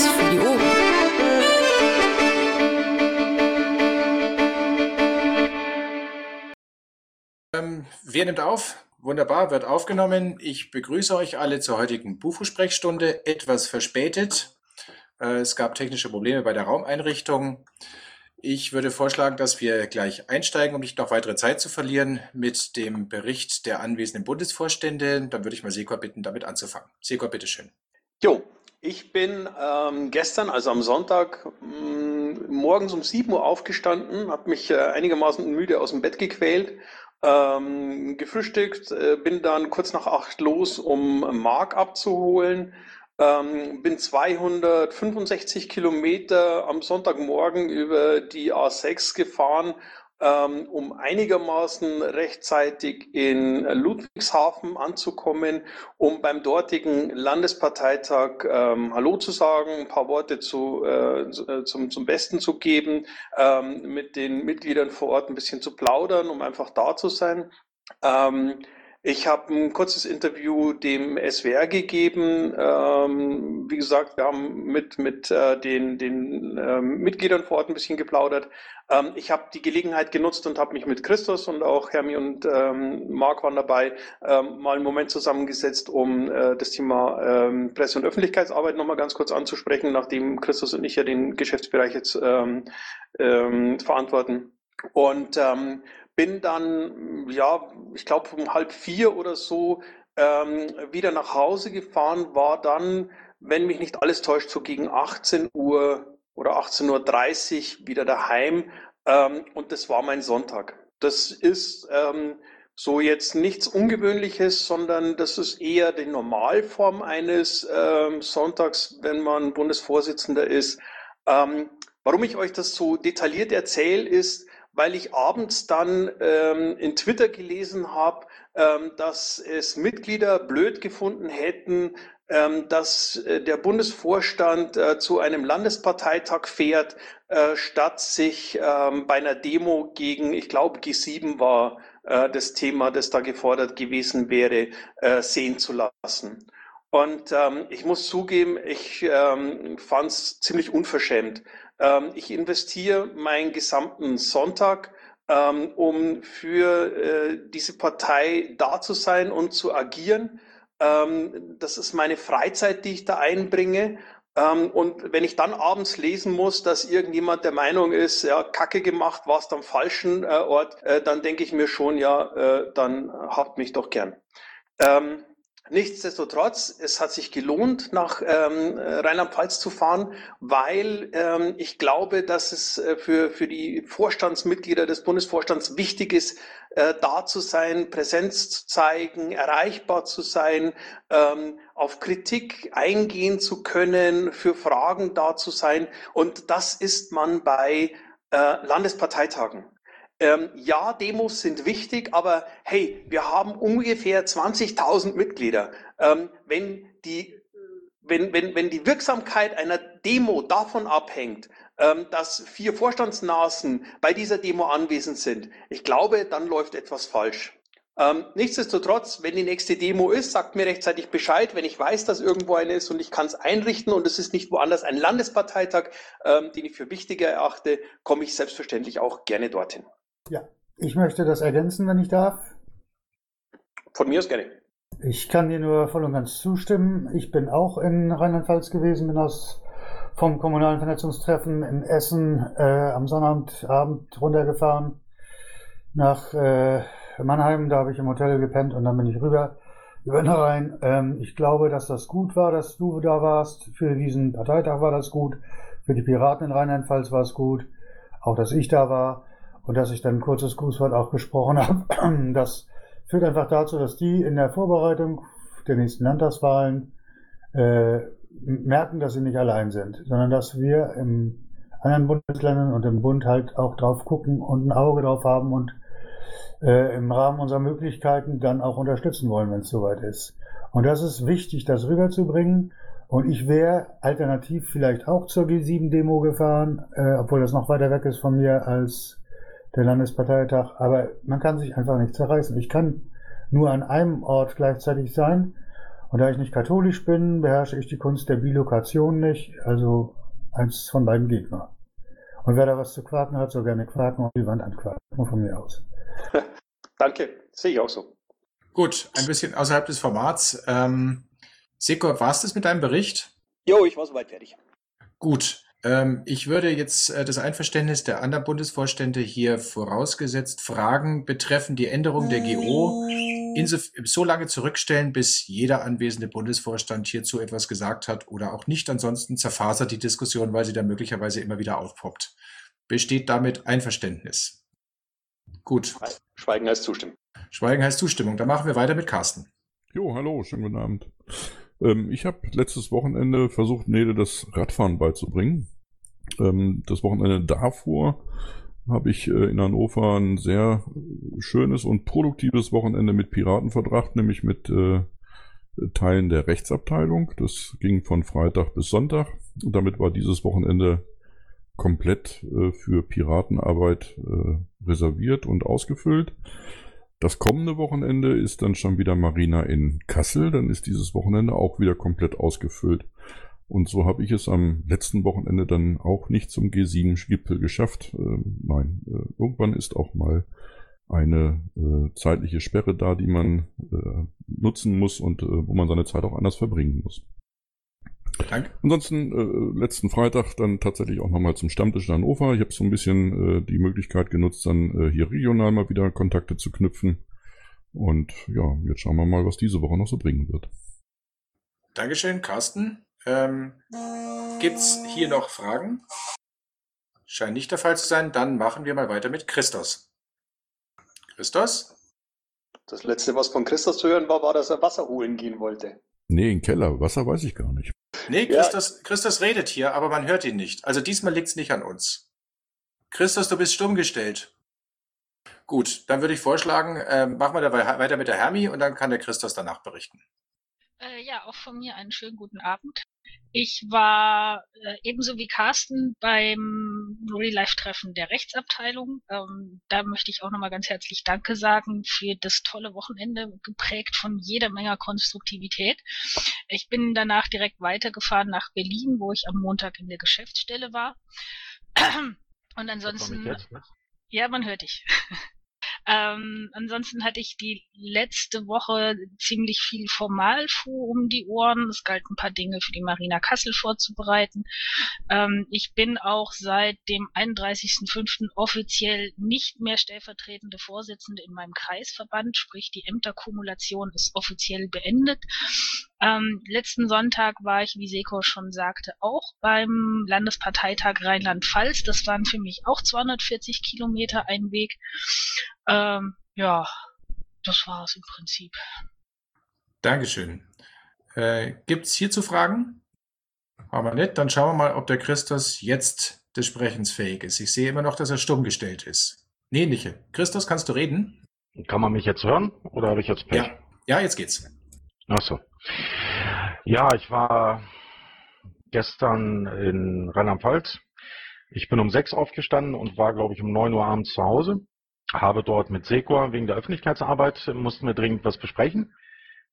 was für die Ohren. Ähm, wer nimmt auf? Wunderbar, wird aufgenommen. Ich begrüße euch alle zur heutigen Bufu-Sprechstunde. Etwas verspätet. Äh, es gab technische Probleme bei der Raumeinrichtung. Ich würde vorschlagen, dass wir gleich einsteigen, um nicht noch weitere Zeit zu verlieren, mit dem Bericht der anwesenden Bundesvorstände. Dann würde ich mal Sekor bitten, damit anzufangen. Sekor, bitteschön. Jo, ich bin ähm, gestern, also am Sonntag, mm, morgens um 7 Uhr aufgestanden, habe mich äh, einigermaßen müde aus dem Bett gequält, ähm, gefrühstückt, äh, bin dann kurz nach 8 los, um Mark abzuholen ähm, bin 265 Kilometer am Sonntagmorgen über die A6 gefahren, um einigermaßen rechtzeitig in Ludwigshafen anzukommen, um beim dortigen Landesparteitag ähm, Hallo zu sagen, ein paar Worte zu, äh, zum, zum Besten zu geben, ähm, mit den Mitgliedern vor Ort ein bisschen zu plaudern, um einfach da zu sein. Ähm, ich habe ein kurzes Interview dem SWR gegeben. Ähm, wie gesagt, wir haben mit, mit äh, den, den ähm, Mitgliedern vor Ort ein bisschen geplaudert. Ähm, ich habe die Gelegenheit genutzt und habe mich mit Christus und auch Hermi und ähm, Marc waren dabei, ähm, mal einen Moment zusammengesetzt, um äh, das Thema ähm, Presse- und Öffentlichkeitsarbeit nochmal ganz kurz anzusprechen, nachdem Christus und ich ja den Geschäftsbereich jetzt ähm, verantworten. Und ähm, bin dann, ja, ich glaube um halb vier oder so ähm, wieder nach Hause gefahren, war dann, wenn mich nicht alles täuscht, so gegen 18 Uhr oder 18.30 Uhr wieder daheim. Ähm, und das war mein Sonntag. Das ist ähm, so jetzt nichts Ungewöhnliches, sondern das ist eher die Normalform eines ähm, Sonntags, wenn man Bundesvorsitzender ist. Ähm, warum ich euch das so detailliert erzähle, ist, weil ich abends dann ähm, in Twitter gelesen habe, ähm, dass es Mitglieder blöd gefunden hätten, ähm, dass äh, der Bundesvorstand äh, zu einem Landesparteitag fährt, äh, statt sich ähm, bei einer Demo gegen, ich glaube, G7 war äh, das Thema, das da gefordert gewesen wäre, äh, sehen zu lassen. Und ähm, ich muss zugeben, ich ähm, fand es ziemlich unverschämt. Ähm, ich investiere meinen gesamten Sonntag, ähm, um für äh, diese Partei da zu sein und zu agieren. Ähm, das ist meine Freizeit, die ich da einbringe. Ähm, und wenn ich dann abends lesen muss, dass irgendjemand der Meinung ist, ja, Kacke gemacht, warst am falschen äh, Ort, äh, dann denke ich mir schon, ja, äh, dann habt mich doch gern. Ähm, Nichtsdestotrotz, es hat sich gelohnt, nach ähm, Rheinland-Pfalz zu fahren, weil ähm, ich glaube, dass es äh, für, für die Vorstandsmitglieder des Bundesvorstands wichtig ist, äh, da zu sein, Präsenz zu zeigen, erreichbar zu sein, ähm, auf Kritik eingehen zu können, für Fragen da zu sein. Und das ist man bei äh, Landesparteitagen. Ähm, ja, Demos sind wichtig, aber hey, wir haben ungefähr 20.000 Mitglieder. Ähm, wenn, die, wenn, wenn, wenn die Wirksamkeit einer Demo davon abhängt, ähm, dass vier Vorstandsnasen bei dieser Demo anwesend sind, ich glaube, dann läuft etwas falsch. Ähm, nichtsdestotrotz, wenn die nächste Demo ist, sagt mir rechtzeitig Bescheid, wenn ich weiß, dass irgendwo eine ist und ich kann es einrichten und es ist nicht woanders ein Landesparteitag, ähm, den ich für wichtiger erachte, komme ich selbstverständlich auch gerne dorthin. Ja, ich möchte das ergänzen, wenn ich darf. Von mir aus gerne. Ich kann dir nur voll und ganz zustimmen. Ich bin auch in Rheinland-Pfalz gewesen, bin aus vom kommunalen Vernetzungstreffen in Essen äh, am Sonnabendabend runtergefahren nach äh, Mannheim. Da habe ich im Hotel gepennt und dann bin ich rüber über den Rhein. Ähm, ich glaube, dass das gut war, dass du da warst. Für diesen Parteitag war das gut. Für die Piraten in Rheinland-Pfalz war es gut. Auch, dass ich da war und dass ich dann ein kurzes Grußwort auch gesprochen habe. Das führt einfach dazu, dass die in der Vorbereitung der nächsten Landtagswahlen äh, merken, dass sie nicht allein sind, sondern dass wir im anderen Bundesländern und im Bund halt auch drauf gucken und ein Auge drauf haben und äh, im Rahmen unserer Möglichkeiten dann auch unterstützen wollen, wenn es soweit ist. Und das ist wichtig, das rüberzubringen. Und ich wäre alternativ vielleicht auch zur G7-Demo gefahren, äh, obwohl das noch weiter weg ist von mir als der Landesparteitag, aber man kann sich einfach nicht zerreißen. Ich kann nur an einem Ort gleichzeitig sein Und da ich nicht katholisch bin, beherrsche ich die Kunst der Bilokation nicht, also eins von beiden Gegner. Und wer da was zu quaken hat, soll gerne quaken und die Wand anquaken. Von mir aus. Danke, sehe ich auch so. Gut, ein bisschen außerhalb des Formats. Ähm, Seko, war es das mit deinem Bericht? Jo, ich war soweit fertig. Gut. Ähm, ich würde jetzt äh, das Einverständnis der anderen Bundesvorstände hier vorausgesetzt Fragen betreffend die Änderung der GO so, so lange zurückstellen, bis jeder anwesende Bundesvorstand hierzu etwas gesagt hat oder auch nicht. Ansonsten zerfasert die Diskussion, weil sie dann möglicherweise immer wieder aufpoppt. Besteht damit Einverständnis? Gut. Schweigen heißt Zustimmung. Schweigen heißt Zustimmung. Dann machen wir weiter mit Carsten. Jo, hallo, schönen guten Abend. Ähm, ich habe letztes Wochenende versucht, Nede das Radfahren beizubringen. Ähm, das Wochenende davor habe ich äh, in Hannover ein sehr schönes und produktives Wochenende mit Piraten verbracht, nämlich mit äh, Teilen der Rechtsabteilung. Das ging von Freitag bis Sonntag. Und damit war dieses Wochenende komplett äh, für Piratenarbeit äh, reserviert und ausgefüllt. Das kommende Wochenende ist dann schon wieder Marina in Kassel. Dann ist dieses Wochenende auch wieder komplett ausgefüllt. Und so habe ich es am letzten Wochenende dann auch nicht zum G7-Gipfel geschafft. Ähm, nein, äh, irgendwann ist auch mal eine äh, zeitliche Sperre da, die man äh, nutzen muss und äh, wo man seine Zeit auch anders verbringen muss. Danke. Ansonsten äh, letzten Freitag dann tatsächlich auch nochmal zum Stammtisch in Hannover. Ich habe so ein bisschen äh, die Möglichkeit genutzt, dann äh, hier regional mal wieder Kontakte zu knüpfen. Und ja, jetzt schauen wir mal, was diese Woche noch so bringen wird. Dankeschön, Carsten. Ähm, Gibt es hier noch Fragen? Scheint nicht der Fall zu sein. Dann machen wir mal weiter mit Christos. Christos? Das letzte, was von Christos zu hören war, war, dass er Wasser holen gehen wollte. Nee, in Keller. Wasser weiß ich gar nicht. Nee, Christus, ja. Christus redet hier, aber man hört ihn nicht. Also diesmal liegt es nicht an uns. Christus, du bist stumm gestellt. Gut, dann würde ich vorschlagen, äh, machen wir dabei weiter mit der Hermi und dann kann der Christus danach berichten. Äh, ja, auch von mir einen schönen guten Abend. Ich war äh, ebenso wie Carsten beim Real-Life-Treffen der Rechtsabteilung. Ähm, da möchte ich auch nochmal ganz herzlich Danke sagen für das tolle Wochenende, geprägt von jeder Menge Konstruktivität. Ich bin danach direkt weitergefahren nach Berlin, wo ich am Montag in der Geschäftsstelle war. Und ansonsten. Jetzt, ne? Ja, man hört dich. Ähm, ansonsten hatte ich die letzte Woche ziemlich viel Formalfuhr um die Ohren. Es galt ein paar Dinge für die Marina Kassel vorzubereiten. Ähm, ich bin auch seit dem 31.05. offiziell nicht mehr stellvertretende Vorsitzende in meinem Kreisverband, sprich die Ämterkumulation ist offiziell beendet. Ähm, letzten Sonntag war ich, wie Seko schon sagte, auch beim Landesparteitag Rheinland-Pfalz. Das waren für mich auch 240 Kilometer ein Weg. Ähm, ja, das war es im Prinzip. Dankeschön. Äh, Gibt es hierzu Fragen? Aber nicht. Dann schauen wir mal, ob der Christus jetzt des Sprechens fähig ist. Ich sehe immer noch, dass er stumm gestellt ist. Nee, Niche. Christus, kannst du reden? Kann man mich jetzt hören oder habe ich jetzt Pech? Ja, ja jetzt geht's. Ach so. Ja, ich war gestern in Rheinland-Pfalz. Ich bin um sechs aufgestanden und war, glaube ich, um neun Uhr abends zu Hause. Habe dort mit Secor wegen der Öffentlichkeitsarbeit, mussten wir dringend was besprechen,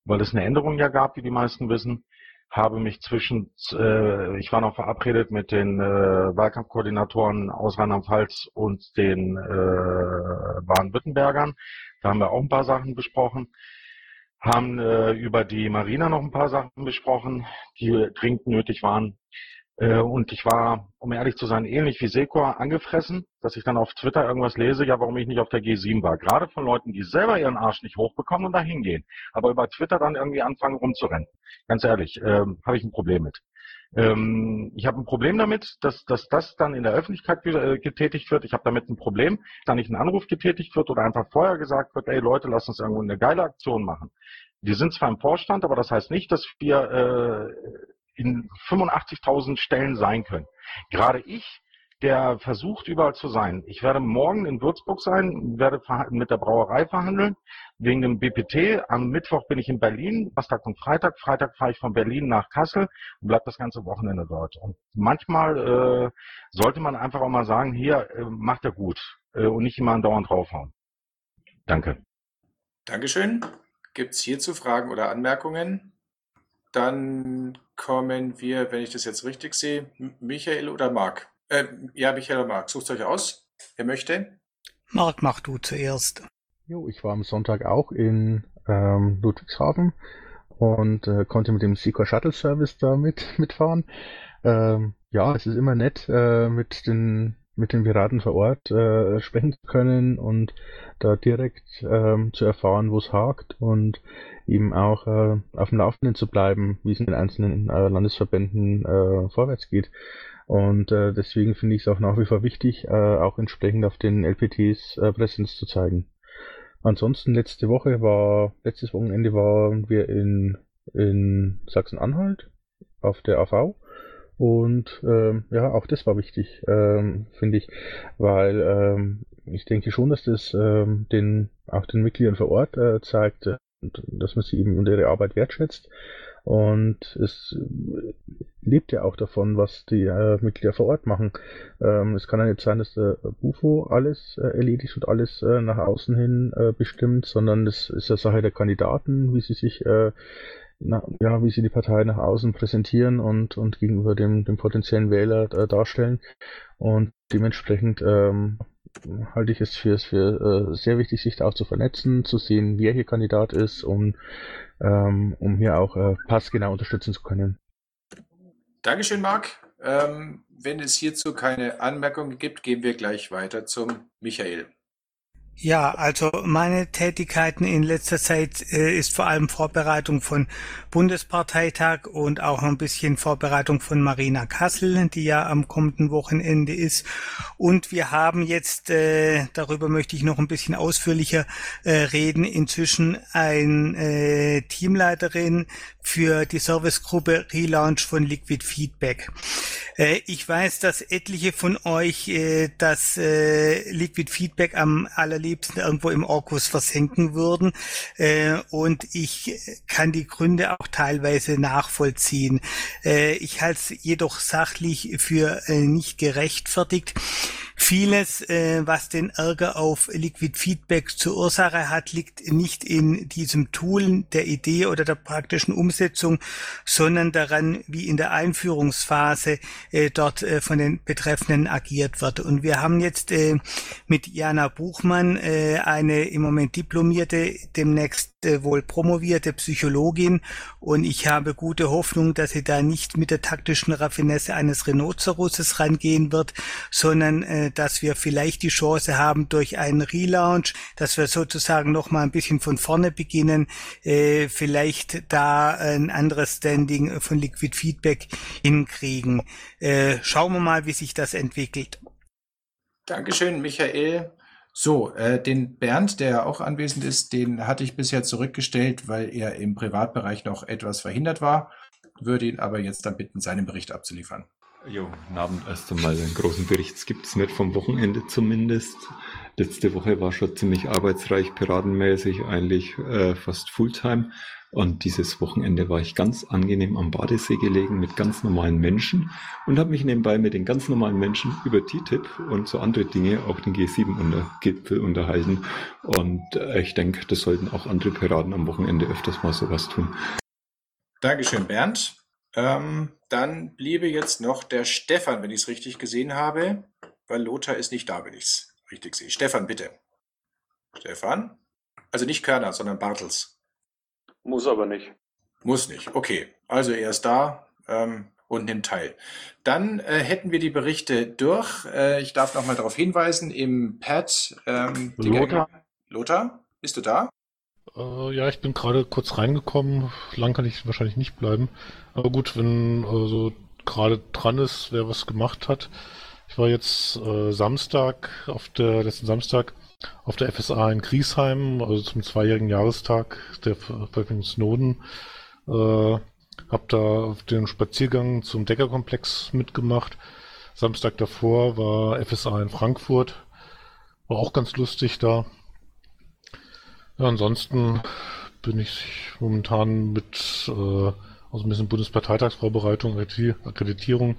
weil es eine Änderung ja gab, wie die meisten wissen. Habe mich zwischen, äh, ich war noch verabredet mit den äh, Wahlkampfkoordinatoren aus Rheinland-Pfalz und den äh, Baden-Württembergern. Da haben wir auch ein paar Sachen besprochen haben äh, über die Marina noch ein paar Sachen besprochen, die dringend nötig waren. Äh, und ich war, um ehrlich zu sein, ähnlich wie Sekor angefressen, dass ich dann auf Twitter irgendwas lese, ja, warum ich nicht auf der G7 war. Gerade von Leuten, die selber ihren Arsch nicht hochbekommen und da hingehen. Aber über Twitter dann irgendwie anfangen rumzurennen. Ganz ehrlich, äh, habe ich ein Problem mit. Ähm, ich habe ein Problem damit, dass, dass das dann in der Öffentlichkeit äh, getätigt wird. Ich habe damit ein Problem, dass nicht ein Anruf getätigt wird oder einfach vorher gesagt wird, ey Leute, lass uns irgendwo eine geile Aktion machen. Wir sind zwar im Vorstand, aber das heißt nicht, dass wir äh, in 85.000 Stellen sein können. Gerade ich der versucht überall zu sein. Ich werde morgen in Würzburg sein, werde mit der Brauerei verhandeln, wegen dem BPT. Am Mittwoch bin ich in Berlin, Donnerstag und Freitag. Freitag fahre ich von Berlin nach Kassel und bleibe das ganze Wochenende dort. Und manchmal äh, sollte man einfach auch mal sagen, hier, äh, macht er gut äh, und nicht immer dauernd draufhauen. Danke. Dankeschön. Gibt es hierzu Fragen oder Anmerkungen? dann kommen wir, wenn ich das jetzt richtig sehe, Michael oder Marc? Äh, ja, Michael oder Marc, sucht euch aus. Wer möchte? Marc, mach du zuerst. Jo, ich war am Sonntag auch in ähm, Ludwigshafen und äh, konnte mit dem Secor Shuttle Service da mit, mitfahren. Ähm, ja, es ist immer nett, äh, mit den mit den Piraten vor Ort äh, sprechen zu können und da direkt ähm, zu erfahren, wo es hakt und eben auch äh, auf dem Laufenden zu bleiben, wie es in den einzelnen äh, Landesverbänden äh, vorwärts geht. Und äh, deswegen finde ich es auch nach wie vor wichtig, äh, auch entsprechend auf den LPTs äh, Präsenz zu zeigen. Ansonsten letzte Woche war, letztes Wochenende waren wir in, in Sachsen-Anhalt auf der AV. Und ähm, ja, auch das war wichtig, ähm, finde ich, weil ähm, ich denke schon, dass das ähm, den auch den Mitgliedern vor Ort äh, zeigt, äh, dass man sie eben und ihre Arbeit wertschätzt. Und es lebt ja auch davon, was die äh, Mitglieder vor Ort machen. Ähm, es kann ja nicht sein, dass der Bufo alles äh, erledigt und alles äh, nach außen hin äh, bestimmt, sondern es ist ja Sache der Kandidaten, wie sie sich äh, na, ja, wie sie die Partei nach außen präsentieren und, und gegenüber dem, dem potenziellen Wähler äh, darstellen. Und dementsprechend ähm, halte ich es für, für äh, sehr wichtig, sich da auch zu vernetzen, zu sehen, wer hier Kandidat ist, um, ähm, um hier auch äh, passgenau unterstützen zu können. Dankeschön, Marc. Ähm, wenn es hierzu keine Anmerkungen gibt, gehen wir gleich weiter zum Michael. Ja, also meine Tätigkeiten in letzter Zeit äh, ist vor allem Vorbereitung von Bundesparteitag und auch ein bisschen Vorbereitung von Marina Kassel, die ja am kommenden Wochenende ist. Und wir haben jetzt, äh, darüber möchte ich noch ein bisschen ausführlicher äh, reden, inzwischen ein äh, Teamleiterin für die Servicegruppe Relaunch von Liquid Feedback. Äh, ich weiß, dass etliche von euch äh, das Liquid Feedback am allerliebsten irgendwo im Orkus versenken würden. Äh, und ich kann die Gründe auch teilweise nachvollziehen. Äh, ich halte es jedoch sachlich für äh, nicht gerechtfertigt. Vieles, äh, was den Ärger auf Liquid Feedback zur Ursache hat, liegt nicht in diesem Tool, der Idee oder der praktischen Umsetzung, sondern daran, wie in der Einführungsphase äh, dort äh, von den Betreffenden agiert wird. Und wir haben jetzt äh, mit Jana Buchmann äh, eine im Moment diplomierte, demnächst wohl promovierte Psychologin und ich habe gute Hoffnung, dass sie da nicht mit der taktischen Raffinesse eines Rhinoceroses rangehen wird, sondern äh, dass wir vielleicht die Chance haben durch einen Relaunch, dass wir sozusagen noch mal ein bisschen von vorne beginnen, äh, vielleicht da ein anderes Standing von Liquid Feedback hinkriegen. Äh, schauen wir mal, wie sich das entwickelt. Dankeschön, Michael. So, äh, den Bernd, der auch anwesend ist, den hatte ich bisher zurückgestellt, weil er im Privatbereich noch etwas verhindert war, würde ihn aber jetzt dann bitten, seinen Bericht abzuliefern. Jo, guten Abend erst einmal. Einen großen Bericht gibt es nicht vom Wochenende zumindest. Letzte Woche war schon ziemlich arbeitsreich, piratenmäßig, eigentlich äh, fast Fulltime. Und dieses Wochenende war ich ganz angenehm am Badesee gelegen mit ganz normalen Menschen und habe mich nebenbei mit den ganz normalen Menschen über TTIP und so andere Dinge, auch den G7-Gipfel unterhalten. Und äh, ich denke, das sollten auch andere Piraten am Wochenende öfters mal sowas tun. Dankeschön, Bernd. Ähm, dann bliebe jetzt noch der Stefan, wenn ich es richtig gesehen habe, weil Lothar ist nicht da, wenn ich es richtig sehe. Stefan, bitte. Stefan? Also nicht Körner, sondern Bartels. Muss aber nicht. Muss nicht. Okay. Also er ist da ähm, und nimmt teil. Dann äh, hätten wir die Berichte durch. Äh, ich darf nochmal darauf hinweisen, im Pad. Ähm, Lothar? Lothar, bist du da? Äh, ja, ich bin gerade kurz reingekommen. Lang kann ich wahrscheinlich nicht bleiben. Aber gut, wenn also gerade dran ist, wer was gemacht hat. Ich war jetzt äh, Samstag, auf der letzten Samstag, auf der FSA in Griesheim, also zum zweijährigen Jahrestag der Veröffentlichung Snowden. Äh, hab da auf den Spaziergang zum Deckerkomplex mitgemacht. Samstag davor war FSA in Frankfurt. War auch ganz lustig da. Ja, ansonsten bin ich momentan mit äh, also ein bisschen Bundesparteitagsvorbereitung, Akkreditierung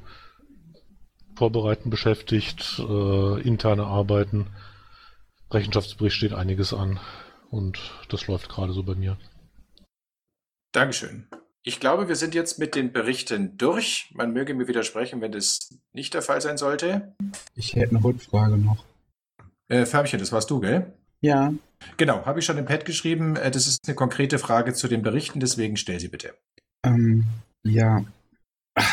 vorbereiten beschäftigt, äh, interne Arbeiten. Rechenschaftsbericht steht einiges an und das läuft gerade so bei mir. Dankeschön. Ich glaube, wir sind jetzt mit den Berichten durch. Man möge mir widersprechen, wenn das nicht der Fall sein sollte. Ich hätte eine Rückfrage noch. Äh, Färbchen, das warst du, gell? Ja. Genau, habe ich schon im Pad geschrieben. Äh, das ist eine konkrete Frage zu den Berichten, deswegen stell sie bitte. Ähm, ja.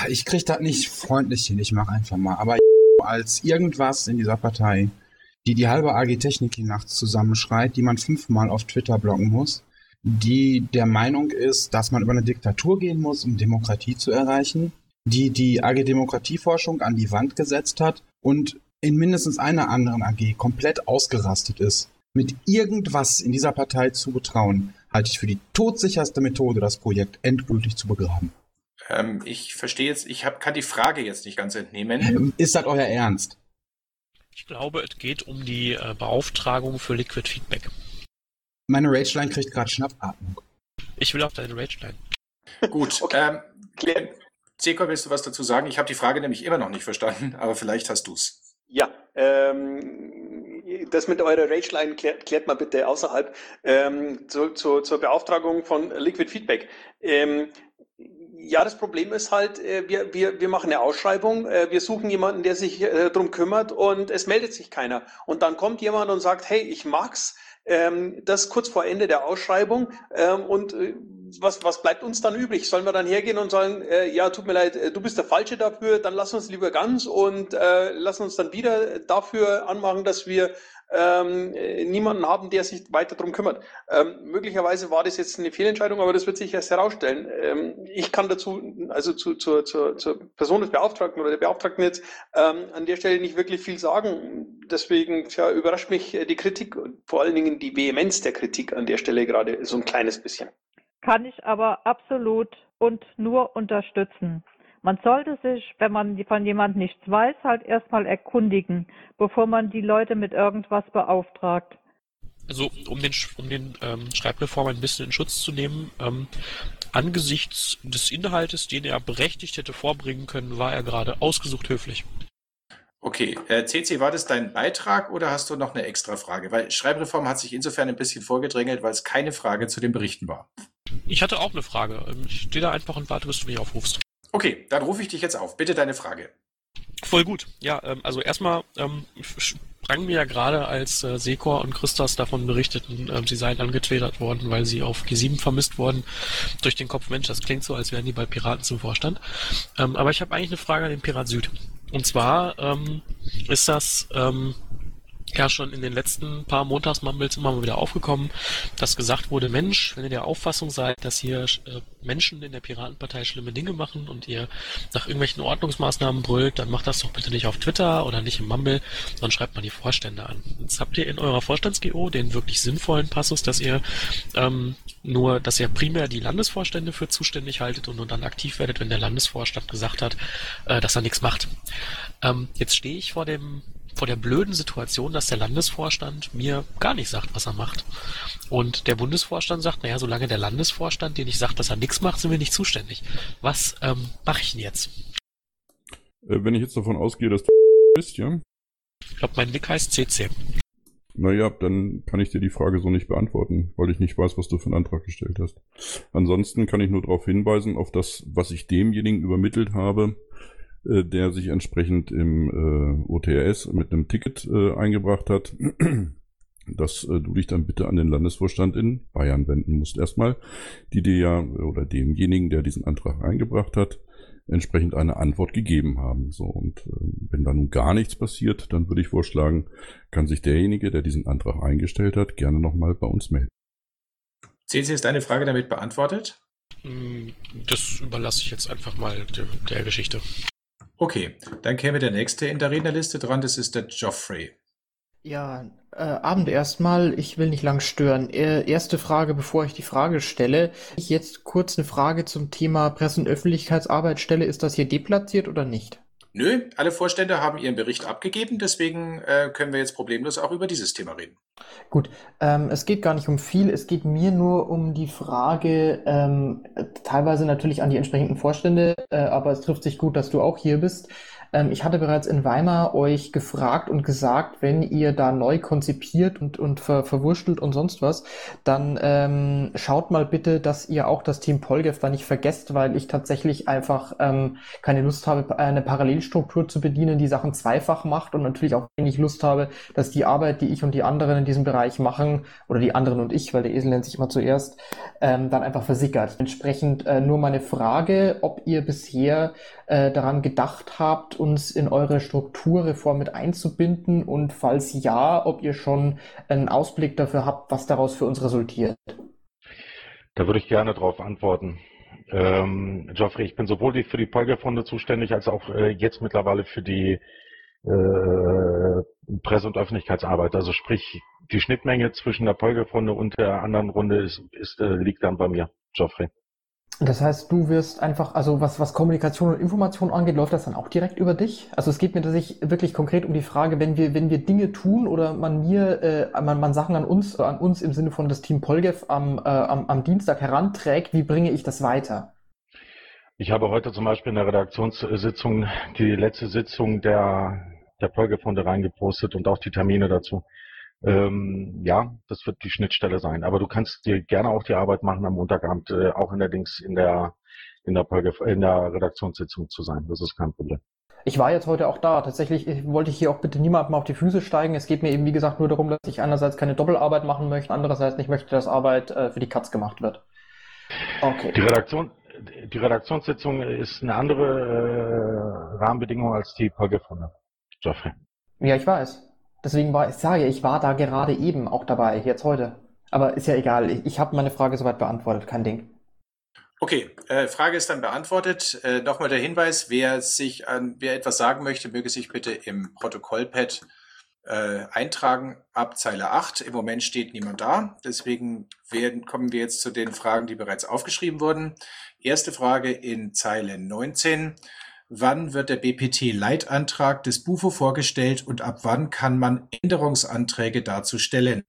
Ich kriege das nicht freundlich hin, ich mache einfach mal. Aber als irgendwas in dieser Partei, die die halbe AG Technik nachts zusammenschreit, die man fünfmal auf Twitter blocken muss, die der Meinung ist, dass man über eine Diktatur gehen muss, um Demokratie zu erreichen, die die AG Demokratieforschung an die Wand gesetzt hat und in mindestens einer anderen AG komplett ausgerastet ist. Mit irgendwas in dieser Partei zu betrauen, halte ich für die todsicherste Methode, das Projekt endgültig zu begraben. Ähm, ich verstehe jetzt, ich hab, kann die Frage jetzt nicht ganz entnehmen. Ist das euer Ernst? Ich glaube, es geht um die äh, Beauftragung für Liquid Feedback. Meine Rageline kriegt gerade Schnappatmung. Ich will auf deine Rageline. Gut. Okay. Ähm, Zeko, willst du was dazu sagen? Ich habe die Frage nämlich immer noch nicht verstanden, aber vielleicht hast du es. Ja, ähm, das mit eurer Rageline klärt, klärt mal bitte außerhalb ähm, zu, zu, zur Beauftragung von Liquid Feedback. Ähm, ja, das Problem ist halt, äh, wir, wir, wir machen eine Ausschreibung, äh, wir suchen jemanden, der sich äh, darum kümmert und es meldet sich keiner. Und dann kommt jemand und sagt, hey, ich mag's, ähm, das kurz vor Ende der Ausschreibung. Ähm, und was, was bleibt uns dann übrig? Sollen wir dann hergehen und sagen, äh, ja, tut mir leid, äh, du bist der Falsche dafür, dann lass uns lieber ganz und äh, lass uns dann wieder dafür anmachen, dass wir ähm, niemanden haben, der sich weiter darum kümmert. Ähm, möglicherweise war das jetzt eine Fehlentscheidung, aber das wird sich erst herausstellen. Ähm, ich kann dazu, also zu, zu, zu, zur Person des Beauftragten oder der Beauftragten jetzt ähm, an der Stelle nicht wirklich viel sagen. Deswegen ja, überrascht mich die Kritik und vor allen Dingen die Vehemenz der Kritik an der Stelle gerade so ein kleines bisschen. Kann ich aber absolut und nur unterstützen. Man sollte sich, wenn man von jemandem nichts weiß, halt erstmal erkundigen, bevor man die Leute mit irgendwas beauftragt. Also um den, um den ähm, Schreibreform ein bisschen in Schutz zu nehmen, ähm, angesichts des Inhaltes, den er berechtigt hätte vorbringen können, war er gerade ausgesucht höflich. Okay, äh, CC, war das dein Beitrag oder hast du noch eine extra Frage? Weil Schreibreform hat sich insofern ein bisschen vorgedrängelt, weil es keine Frage zu den Berichten war. Ich hatte auch eine Frage. Ähm, ich stehe da einfach und warte, bis du mich aufrufst. Okay, dann rufe ich dich jetzt auf. Bitte deine Frage. Voll gut. Ja, ähm, also erstmal ähm, sprang mir ja gerade, als äh, Sekor und Christas davon berichteten, ähm, sie seien angetwittert worden, weil sie auf G7 vermisst wurden, durch den Kopf, Mensch, das klingt so, als wären die bei Piraten zum Vorstand. Ähm, aber ich habe eigentlich eine Frage an den Pirat Süd. Und zwar ähm, ist das ähm, ja schon in den letzten paar Montagsmumbles immer mal wieder aufgekommen, dass gesagt wurde, Mensch, wenn ihr der Auffassung seid, dass hier äh, Menschen in der Piratenpartei schlimme Dinge machen und ihr nach irgendwelchen Ordnungsmaßnahmen brüllt, dann macht das doch bitte nicht auf Twitter oder nicht im Mumble, sondern schreibt mal die Vorstände an. Jetzt habt ihr in eurer Vorstands-GO den wirklich sinnvollen Passus, dass ihr ähm, nur, dass ihr primär die Landesvorstände für zuständig haltet und nur dann aktiv werdet, wenn der Landesvorstand gesagt hat, äh, dass er nichts macht. Ähm, jetzt stehe ich vor dem vor der blöden Situation, dass der Landesvorstand mir gar nicht sagt, was er macht. Und der Bundesvorstand sagt, naja, solange der Landesvorstand dir nicht sagt, dass er nichts macht, sind wir nicht zuständig. Was ähm, mache ich denn jetzt? Äh, wenn ich jetzt davon ausgehe, dass du bist, ja? Ich glaube, mein Nick heißt CC. Naja, dann kann ich dir die Frage so nicht beantworten, weil ich nicht weiß, was du für einen Antrag gestellt hast. Ansonsten kann ich nur darauf hinweisen, auf das, was ich demjenigen übermittelt habe, äh, der sich entsprechend im äh, OTRS mit einem Ticket äh, eingebracht hat, dass äh, du dich dann bitte an den Landesvorstand in Bayern wenden musst. Erstmal, die dir ja oder demjenigen, der diesen Antrag eingebracht hat, entsprechend eine Antwort gegeben haben. So und äh, wenn da nun gar nichts passiert, dann würde ich vorschlagen, kann sich derjenige, der diesen Antrag eingestellt hat, gerne nochmal bei uns melden. CC, ist deine Frage damit beantwortet? Hm, das überlasse ich jetzt einfach mal der, der Geschichte. Okay, dann käme der nächste in der Rednerliste dran, das ist der Geoffrey. Ja, äh, Abend erstmal. Ich will nicht lang stören. Äh, erste Frage, bevor ich die Frage stelle. Ich jetzt kurz eine Frage zum Thema Presse- und Öffentlichkeitsarbeit stelle. Ist das hier deplatziert oder nicht? Nö, alle Vorstände haben ihren Bericht abgegeben, deswegen äh, können wir jetzt problemlos auch über dieses Thema reden. Gut, ähm, es geht gar nicht um viel, es geht mir nur um die Frage, ähm, teilweise natürlich an die entsprechenden Vorstände, äh, aber es trifft sich gut, dass du auch hier bist. Ähm, ich hatte bereits in Weimar euch gefragt und gesagt, wenn ihr da neu konzipiert und, und ver verwurstelt und sonst was, dann ähm, schaut mal bitte, dass ihr auch das Team Polgev da nicht vergesst, weil ich tatsächlich einfach ähm, keine Lust habe, eine Parallelstruktur zu bedienen, die Sachen zweifach macht und natürlich auch wenig Lust habe, dass die Arbeit, die ich und die anderen in diesem Bereich machen, oder die anderen und ich, weil der Esel nennt sich immer zuerst, ähm, dann einfach versickert. Entsprechend äh, nur meine Frage, ob ihr bisher äh, daran gedacht habt, uns in eure Strukturreform mit einzubinden und falls ja, ob ihr schon einen Ausblick dafür habt, was daraus für uns resultiert. Da würde ich gerne darauf antworten. Ähm, Geoffrey, ich bin sowohl für die Polgerfonde zuständig als auch äh, jetzt mittlerweile für die äh, Presse- und Öffentlichkeitsarbeit. Also sprich, die Schnittmenge zwischen der Polgerfonde und der anderen Runde ist, ist, äh, liegt dann bei mir, Geoffrey. Das heißt, du wirst einfach, also was, was Kommunikation und Information angeht, läuft das dann auch direkt über dich? Also es geht mir tatsächlich wirklich konkret um die Frage, wenn wir, wenn wir Dinge tun oder man mir, äh, man, man Sachen an uns, an uns im Sinne von das Team Polgev am, äh, am, am Dienstag heranträgt, wie bringe ich das weiter? Ich habe heute zum Beispiel in der Redaktionssitzung die letzte Sitzung der, der Polgefunde reingepostet und auch die Termine dazu. Ähm, ja, das wird die Schnittstelle sein. Aber du kannst dir gerne auch die Arbeit machen am Montagabend, äh, auch in der Dings, in der, in der, in der Redaktionssitzung zu sein. Das ist kein Problem. Ich war jetzt heute auch da. Tatsächlich ich, wollte ich hier auch bitte niemandem auf die Füße steigen. Es geht mir eben, wie gesagt, nur darum, dass ich einerseits keine Doppelarbeit machen möchte, andererseits nicht möchte, dass Arbeit äh, für die Katz gemacht wird. Okay. Die Redaktion, die Redaktionssitzung ist eine andere äh, Rahmenbedingung als die Polgefunde. Geoffrey. Ja, ich weiß. Deswegen war ich sage, ich war da gerade eben auch dabei, jetzt heute. Aber ist ja egal. Ich, ich habe meine Frage soweit beantwortet, kein Ding. Okay, äh, Frage ist dann beantwortet. Äh, Nochmal der Hinweis, wer sich an, wer etwas sagen möchte, möge sich bitte im Protokollpad äh, eintragen ab Zeile 8. Im Moment steht niemand da. Deswegen werden, kommen wir jetzt zu den Fragen, die bereits aufgeschrieben wurden. Erste Frage in Zeile 19. Wann wird der BPT-Leitantrag des BUFO vorgestellt und ab wann kann man Änderungsanträge dazu stellen?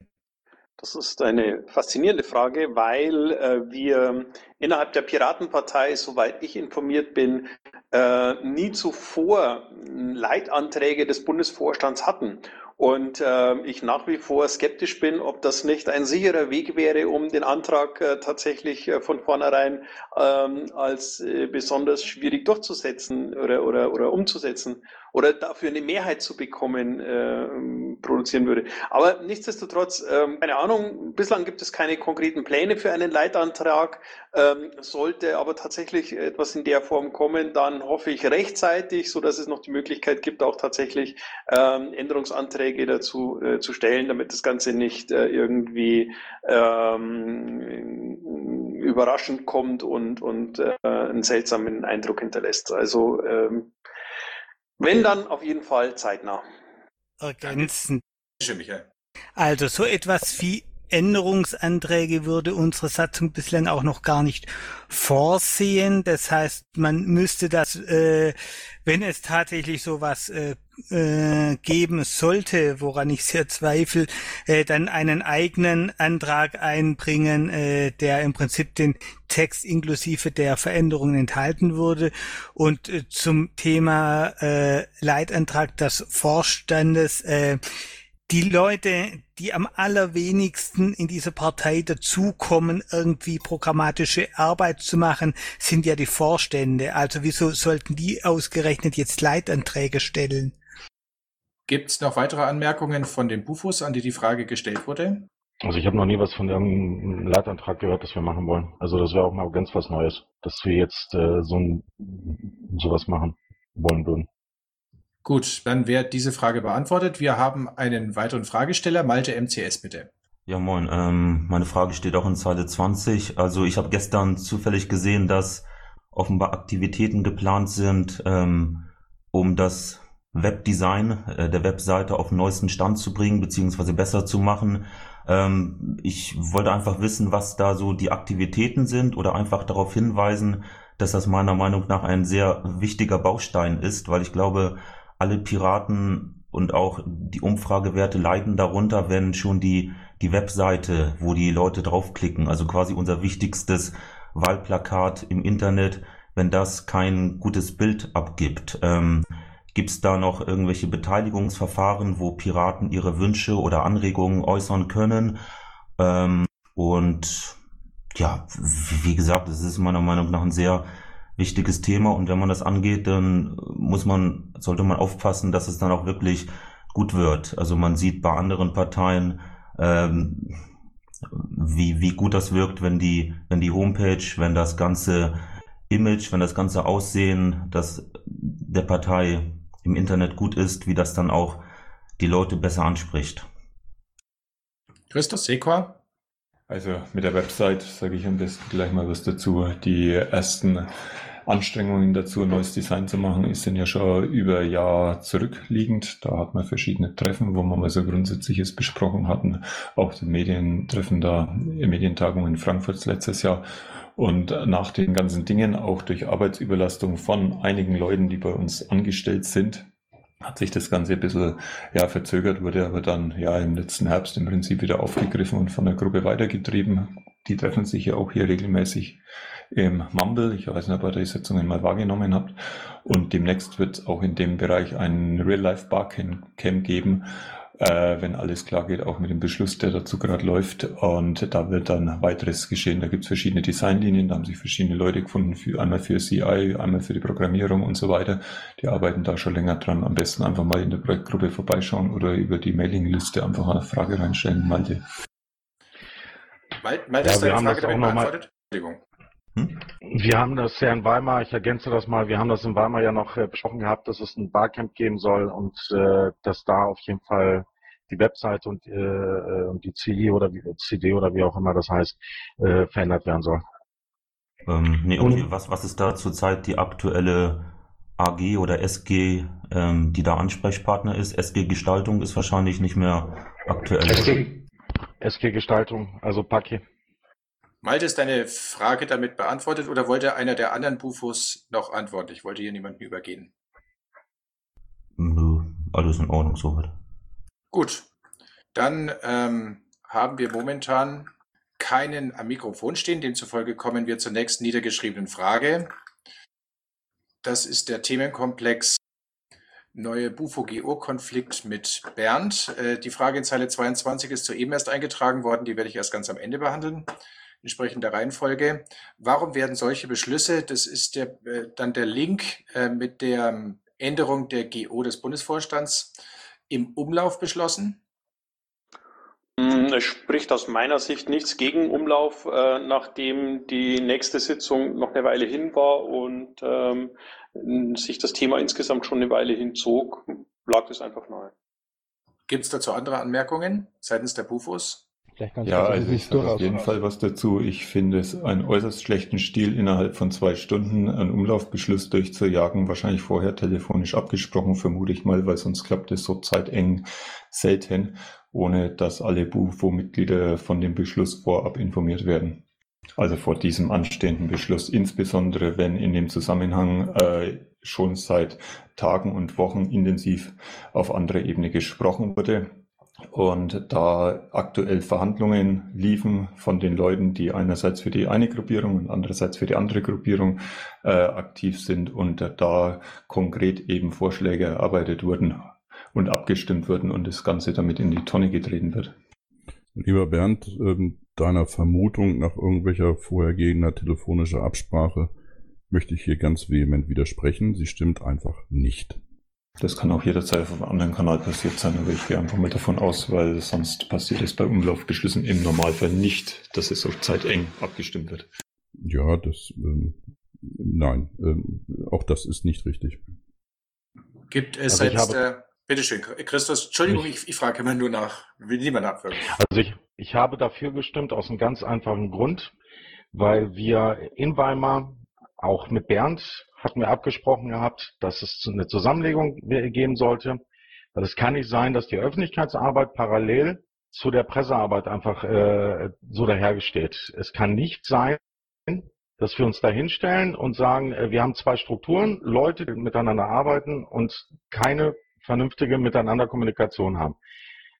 Das ist eine faszinierende Frage, weil äh, wir innerhalb der Piratenpartei, soweit ich informiert bin, äh, nie zuvor Leitanträge des Bundesvorstands hatten und äh, ich nach wie vor skeptisch bin, ob das nicht ein sicherer Weg wäre, um den Antrag äh, tatsächlich äh, von vornherein ähm, als äh, besonders schwierig durchzusetzen oder, oder, oder umzusetzen oder dafür eine Mehrheit zu bekommen, äh, produzieren würde. Aber nichtsdestotrotz, ähm, keine Ahnung, bislang gibt es keine konkreten Pläne für einen Leitantrag. Ähm, sollte aber tatsächlich etwas in der Form kommen, dann hoffe ich rechtzeitig, so dass es noch die Möglichkeit gibt, auch tatsächlich ähm, Änderungsanträge dazu äh, zu stellen, damit das Ganze nicht äh, irgendwie ähm, überraschend kommt und, und äh, einen seltsamen Eindruck hinterlässt. Also ähm, wenn dann auf jeden Fall zeitnah. Ergänzen. Schön, Michael. Also so etwas wie Änderungsanträge würde unsere Satzung bislang auch noch gar nicht vorsehen. Das heißt, man müsste das, äh, wenn es tatsächlich sowas äh, äh, geben sollte, woran ich sehr zweifle, äh, dann einen eigenen Antrag einbringen, äh, der im Prinzip den Text inklusive der Veränderungen enthalten würde. Und äh, zum Thema äh, Leitantrag des Vorstandes, äh, die Leute, die am allerwenigsten in dieser Partei dazukommen, irgendwie programmatische Arbeit zu machen, sind ja die Vorstände. Also wieso sollten die ausgerechnet jetzt Leitanträge stellen? Gibt es noch weitere Anmerkungen von den Bufos, an die die Frage gestellt wurde? Also ich habe noch nie was von dem Leitantrag gehört, das wir machen wollen. Also das wäre auch mal ganz was Neues, dass wir jetzt äh, so ein, sowas machen wollen würden. Gut, dann wird diese Frage beantwortet. Wir haben einen weiteren Fragesteller. Malte MCS, bitte. Ja, moin. Ähm, meine Frage steht auch in Zeile 20. Also ich habe gestern zufällig gesehen, dass offenbar Aktivitäten geplant sind, ähm, um das Webdesign äh, der Webseite auf den neuesten Stand zu bringen, beziehungsweise besser zu machen. Ähm, ich wollte einfach wissen, was da so die Aktivitäten sind oder einfach darauf hinweisen, dass das meiner Meinung nach ein sehr wichtiger Baustein ist, weil ich glaube, alle Piraten und auch die Umfragewerte leiden darunter, wenn schon die, die Webseite, wo die Leute draufklicken, also quasi unser wichtigstes Wahlplakat im Internet, wenn das kein gutes Bild abgibt. Ähm, Gibt es da noch irgendwelche Beteiligungsverfahren, wo Piraten ihre Wünsche oder Anregungen äußern können? Ähm, und ja, wie gesagt, es ist meiner Meinung nach ein sehr wichtiges Thema und wenn man das angeht, dann muss man, sollte man aufpassen, dass es dann auch wirklich gut wird. Also man sieht bei anderen Parteien, ähm, wie, wie gut das wirkt, wenn die, wenn die Homepage, wenn das ganze Image, wenn das ganze Aussehen das der Partei im Internet gut ist, wie das dann auch die Leute besser anspricht. Christus Sequa? Also mit der Website sage ich am besten gleich mal was dazu. Die ersten Anstrengungen dazu, ein neues Design zu machen, ist sind ja schon über ein Jahr zurückliegend. Da hat man verschiedene Treffen, wo man mal so Grundsätzliches besprochen hatten. Auch die Medientreffen da, Medientagung in Frankfurt letztes Jahr. Und nach den ganzen Dingen, auch durch Arbeitsüberlastung von einigen Leuten, die bei uns angestellt sind, hat sich das Ganze ein bisschen ja, verzögert, wurde aber dann ja im letzten Herbst im Prinzip wieder aufgegriffen und von der Gruppe weitergetrieben. Die treffen sich ja auch hier regelmäßig im Mumble. Ich weiß nicht, ob ihr die Sitzungen mal wahrgenommen habt. Und demnächst wird es auch in dem Bereich ein Real-Life-Barcamp geben, äh, wenn alles klar geht, auch mit dem Beschluss, der dazu gerade läuft. Und da wird dann weiteres geschehen. Da gibt es verschiedene Designlinien, da haben sich verschiedene Leute gefunden, für, einmal für CI, einmal für die Programmierung und so weiter. Die arbeiten da schon länger dran. Am besten einfach mal in der Projektgruppe vorbeischauen oder über die Mailingliste einfach eine Frage reinstellen, Malte. Malte, Malte ja, ist deine Frage damit beantwortet? Entschuldigung. Hm? Wir haben das ja in Weimar, ich ergänze das mal, wir haben das in Weimar ja noch äh, besprochen gehabt, dass es ein Barcamp geben soll und äh, dass da auf jeden Fall die Website und, äh, äh die CD oder wie, CD oder wie auch immer das heißt, äh, verändert werden soll. Ähm, nee. Und, was, was ist da zurzeit die aktuelle AG oder SG, ähm, die da Ansprechpartner ist? SG Gestaltung ist wahrscheinlich nicht mehr aktuell. SG, SG Gestaltung, also Paki. Malte, ist deine Frage damit beantwortet oder wollte einer der anderen Bufos noch antworten? Ich wollte hier niemanden übergehen. Nö, alles in Ordnung soweit. Gut, dann ähm, haben wir momentan keinen am Mikrofon stehen. Demzufolge kommen wir zur nächsten niedergeschriebenen Frage. Das ist der Themenkomplex neue Bufo-GO-Konflikt mit Bernd. Äh, die Frage in Zeile 22 ist soeben erst eingetragen worden. Die werde ich erst ganz am Ende behandeln entsprechend der Reihenfolge. Warum werden solche Beschlüsse, das ist der, äh, dann der Link äh, mit der ähm, Änderung der GO des Bundesvorstands im Umlauf beschlossen? Hm, es spricht aus meiner Sicht nichts gegen Umlauf, äh, nachdem die nächste Sitzung noch eine Weile hin war und ähm, sich das Thema insgesamt schon eine Weile hinzog, lag das einfach nahe. Gibt es dazu andere Anmerkungen seitens der BUFOs? Vielleicht kannst ja, also ich sage auf jeden Fall was dazu. Ich finde es einen äußerst schlechten Stil, innerhalb von zwei Stunden einen Umlaufbeschluss durchzujagen. Wahrscheinlich vorher telefonisch abgesprochen, vermute ich mal, weil sonst klappt es so zeiteng selten, ohne dass alle BUFO-Mitglieder von dem Beschluss vorab informiert werden. Also vor diesem anstehenden Beschluss, insbesondere wenn in dem Zusammenhang äh, schon seit Tagen und Wochen intensiv auf anderer Ebene gesprochen wurde und da aktuell Verhandlungen liefen von den Leuten, die einerseits für die eine Gruppierung und andererseits für die andere Gruppierung äh, aktiv sind und da konkret eben Vorschläge erarbeitet wurden und abgestimmt wurden und das Ganze damit in die Tonne getreten wird. Lieber Bernd, ähm, deiner Vermutung nach irgendwelcher vorhergehender telefonischer Absprache möchte ich hier ganz vehement widersprechen. Sie stimmt einfach nicht. Das kann auch jederzeit auf einem anderen Kanal passiert sein, aber ich gehe einfach mal davon aus, weil sonst passiert es bei Umlaufbeschlüssen im Normalfall nicht, dass es auf Zeit eng abgestimmt wird. Ja, das, ähm, nein, ähm, auch das ist nicht richtig. Gibt es also jetzt, habe, äh, bitteschön, Christus, Entschuldigung, ich, ich, frage immer nur nach, will niemand abwürgen. Also ich, ich habe dafür gestimmt aus einem ganz einfachen Grund, weil wir in Weimar auch mit Bernd hatten wir abgesprochen gehabt, dass es eine Zusammenlegung geben sollte. Es kann nicht sein, dass die Öffentlichkeitsarbeit parallel zu der Pressearbeit einfach äh, so dahergesteht. Es kann nicht sein, dass wir uns da hinstellen und sagen, äh, wir haben zwei Strukturen, Leute, die miteinander arbeiten und keine vernünftige Miteinanderkommunikation haben.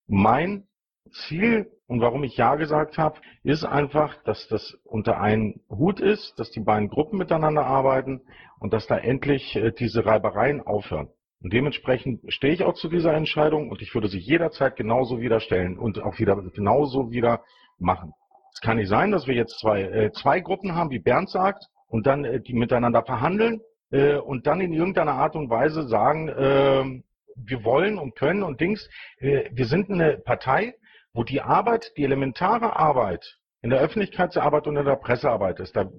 Mein Ziel und warum ich Ja gesagt habe, ist einfach, dass das unter einen Hut ist, dass die beiden Gruppen miteinander arbeiten und dass da endlich äh, diese Reibereien aufhören. Und dementsprechend stehe ich auch zu dieser Entscheidung und ich würde sie jederzeit genauso wieder stellen und auch wieder genauso wieder machen. Es kann nicht sein, dass wir jetzt zwei, äh, zwei Gruppen haben, wie Bernd sagt, und dann äh, die miteinander verhandeln äh, und dann in irgendeiner Art und Weise sagen, äh, wir wollen und können und Dings. Äh, wir sind eine Partei, wo die Arbeit, die elementare Arbeit in der Öffentlichkeitsarbeit und in der Pressearbeit ist. Da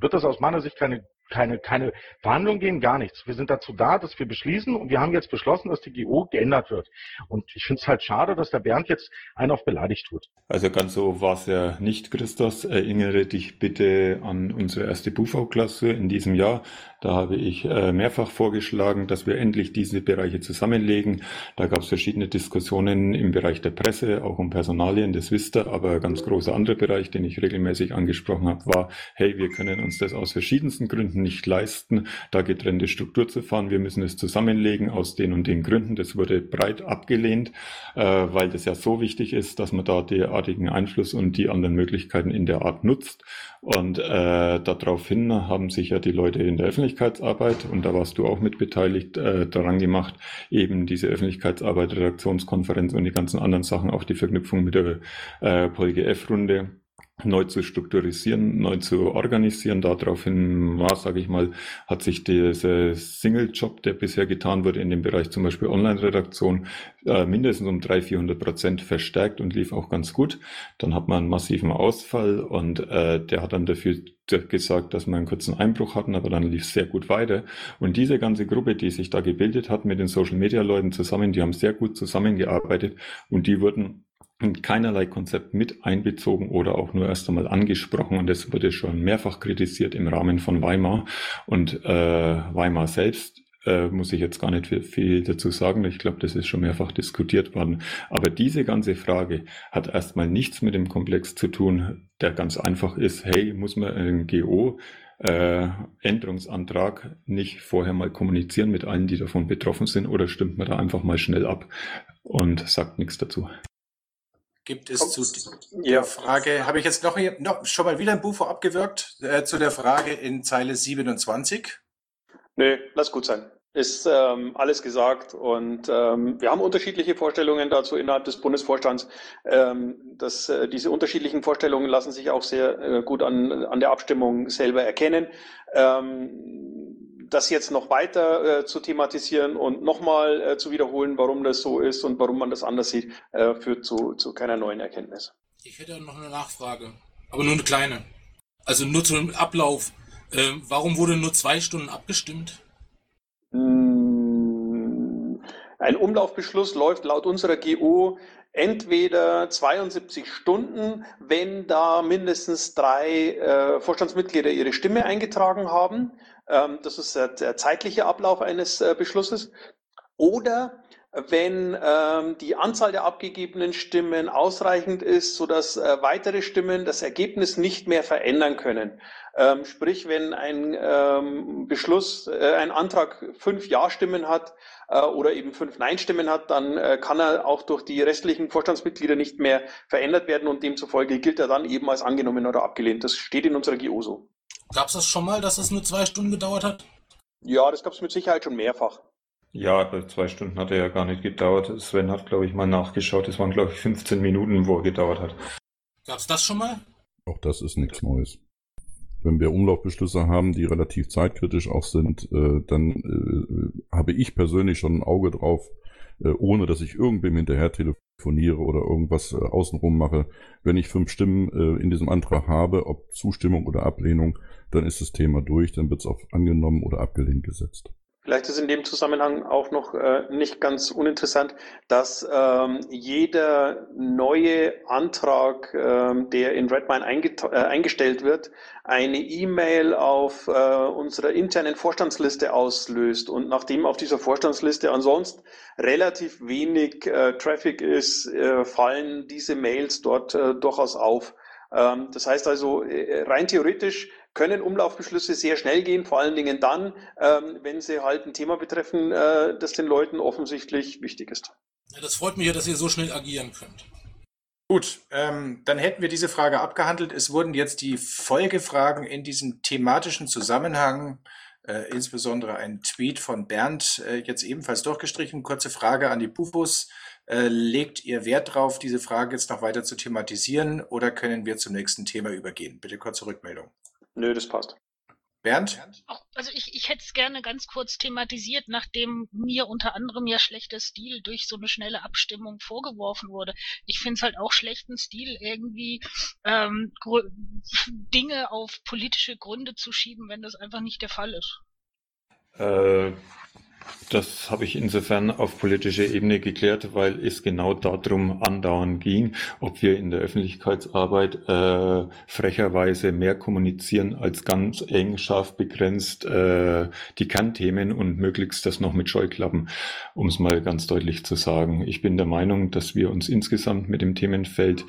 wird das aus meiner Sicht keine keine, keine Verhandlungen gehen, gar nichts. Wir sind dazu da, dass wir beschließen und wir haben jetzt beschlossen, dass die GO geändert wird. Und ich finde es halt schade, dass der Bernd jetzt einen auf beleidigt tut. Also ganz so war es ja nicht, Christos. Erinnere dich bitte an unsere erste BUV-Klasse in diesem Jahr. Da habe ich äh, mehrfach vorgeschlagen, dass wir endlich diese Bereiche zusammenlegen. Da gab es verschiedene Diskussionen im Bereich der Presse, auch um Personalien, das wisst ihr. Aber ein ganz großer anderer Bereich, den ich regelmäßig angesprochen habe, war, hey, wir können uns das aus verschiedensten Gründen nicht leisten, da getrennte Struktur zu fahren. Wir müssen es zusammenlegen aus den und den Gründen. Das wurde breit abgelehnt, äh, weil das ja so wichtig ist, dass man da derartigen Einfluss und die anderen Möglichkeiten in der Art nutzt. Und äh, daraufhin haben sich ja die Leute in der Öffentlichkeitsarbeit, und da warst du auch mit beteiligt, äh, daran gemacht, eben diese Öffentlichkeitsarbeit, Redaktionskonferenz und die ganzen anderen Sachen, auch die Verknüpfung mit der äh, PolGF-Runde neu zu strukturisieren, neu zu organisieren. Daraufhin war, sage ich mal, hat sich dieser Single-Job, der bisher getan wurde in dem Bereich zum Beispiel Online-Redaktion, äh, mindestens um 300, 400 Prozent verstärkt und lief auch ganz gut. Dann hat man einen massiven Ausfall und äh, der hat dann dafür gesagt, dass wir einen kurzen Einbruch hatten, aber dann lief es sehr gut weiter. Und diese ganze Gruppe, die sich da gebildet hat mit den Social-Media-Leuten zusammen, die haben sehr gut zusammengearbeitet und die wurden in keinerlei Konzept mit einbezogen oder auch nur erst einmal angesprochen. Und das wurde schon mehrfach kritisiert im Rahmen von Weimar. Und äh, Weimar selbst äh, muss ich jetzt gar nicht viel, dazu sagen. Ich glaube, das ist schon mehrfach diskutiert worden. Aber diese ganze Frage hat erstmal nichts mit dem Komplex zu tun, der ganz einfach ist, hey, muss man einen GO äh, Änderungsantrag nicht vorher mal kommunizieren mit allen, die davon betroffen sind, oder stimmt man da einfach mal schnell ab und sagt nichts dazu? Gibt es zu der Frage, habe ich jetzt noch, noch schon mal wieder ein Bufo abgewirkt, äh, zu der Frage in Zeile 27? Nö, lass gut sein. Ist ähm, alles gesagt und ähm, wir haben unterschiedliche Vorstellungen dazu innerhalb des Bundesvorstands. Ähm, das, äh, diese unterschiedlichen Vorstellungen lassen sich auch sehr äh, gut an, an der Abstimmung selber erkennen. Ähm, das jetzt noch weiter äh, zu thematisieren und nochmal äh, zu wiederholen, warum das so ist und warum man das anders sieht, äh, führt zu, zu keiner neuen Erkenntnis. Ich hätte noch eine Nachfrage, aber nur eine kleine. Also nur zum Ablauf. Ähm, warum wurde nur zwei Stunden abgestimmt? Hm, ein Umlaufbeschluss läuft laut unserer GO entweder 72 Stunden, wenn da mindestens drei äh, Vorstandsmitglieder ihre Stimme eingetragen haben. Ähm, das ist der zeitliche Ablauf eines äh, Beschlusses. Oder wenn ähm, die Anzahl der abgegebenen Stimmen ausreichend ist, sodass äh, weitere Stimmen das Ergebnis nicht mehr verändern können. Ähm, sprich, wenn ein ähm, Beschluss, äh, ein Antrag fünf Ja-Stimmen hat äh, oder eben fünf Nein-Stimmen hat, dann äh, kann er auch durch die restlichen Vorstandsmitglieder nicht mehr verändert werden und demzufolge gilt er dann eben als angenommen oder abgelehnt. Das steht in unserer GO so. Gab es das schon mal, dass es nur zwei Stunden gedauert hat? Ja, das gab es mit Sicherheit schon mehrfach. Ja, zwei Stunden hat er ja gar nicht gedauert. Sven hat, glaube ich, mal nachgeschaut. Es waren, glaube ich, 15 Minuten, wo er gedauert hat. Gab es das schon mal? Auch das ist nichts Neues. Wenn wir Umlaufbeschlüsse haben, die relativ zeitkritisch auch sind, äh, dann äh, habe ich persönlich schon ein Auge drauf, äh, ohne dass ich irgendwem hinterher telefoniere oder irgendwas äh, außenrum mache. Wenn ich fünf Stimmen äh, in diesem Antrag habe, ob Zustimmung oder Ablehnung, dann ist das Thema durch, dann wird es auf angenommen oder abgelehnt gesetzt. Vielleicht ist in dem Zusammenhang auch noch äh, nicht ganz uninteressant, dass ähm, jeder neue Antrag, ähm, der in Redmine äh, eingestellt wird, eine E-Mail auf äh, unserer internen Vorstandsliste auslöst. Und nachdem auf dieser Vorstandsliste ansonsten relativ wenig äh, Traffic ist, äh, fallen diese Mails dort äh, durchaus auf. Ähm, das heißt also, rein theoretisch können Umlaufbeschlüsse sehr schnell gehen, vor allen Dingen dann, ähm, wenn sie halt ein Thema betreffen, äh, das den Leuten offensichtlich wichtig ist. Ja, das freut mich ja, dass ihr so schnell agieren könnt. Gut, ähm, dann hätten wir diese Frage abgehandelt. Es wurden jetzt die Folgefragen in diesem thematischen Zusammenhang äh, insbesondere ein Tweet von Bernd äh, jetzt ebenfalls durchgestrichen. Kurze Frage an die Bufos. Äh, legt ihr Wert darauf, diese Frage jetzt noch weiter zu thematisieren oder können wir zum nächsten Thema übergehen? Bitte kurze Rückmeldung. Nö, das passt. Bernd? Also ich, ich hätte es gerne ganz kurz thematisiert, nachdem mir unter anderem ja schlechter Stil durch so eine schnelle Abstimmung vorgeworfen wurde. Ich finde es halt auch schlechten Stil, irgendwie ähm, Dinge auf politische Gründe zu schieben, wenn das einfach nicht der Fall ist. Äh, das habe ich insofern auf politischer Ebene geklärt, weil es genau darum andauernd ging, ob wir in der Öffentlichkeitsarbeit äh, frecherweise mehr kommunizieren als ganz eng, scharf begrenzt äh, die Kernthemen und möglichst das noch mit Scheuklappen, um es mal ganz deutlich zu sagen. Ich bin der Meinung, dass wir uns insgesamt mit dem Themenfeld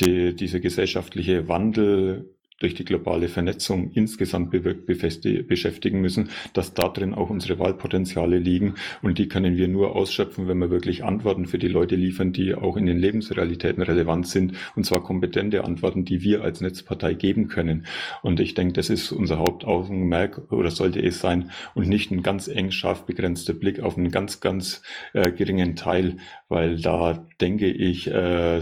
die, dieser gesellschaftliche Wandel durch die globale Vernetzung insgesamt beschäftigen müssen, dass da drin auch unsere Wahlpotenziale liegen. Und die können wir nur ausschöpfen, wenn wir wirklich Antworten für die Leute liefern, die auch in den Lebensrealitäten relevant sind. Und zwar kompetente Antworten, die wir als Netzpartei geben können. Und ich denke, das ist unser Hauptaugenmerk oder sollte es sein. Und nicht ein ganz eng scharf begrenzter Blick auf einen ganz, ganz äh, geringen Teil, weil da denke ich, äh,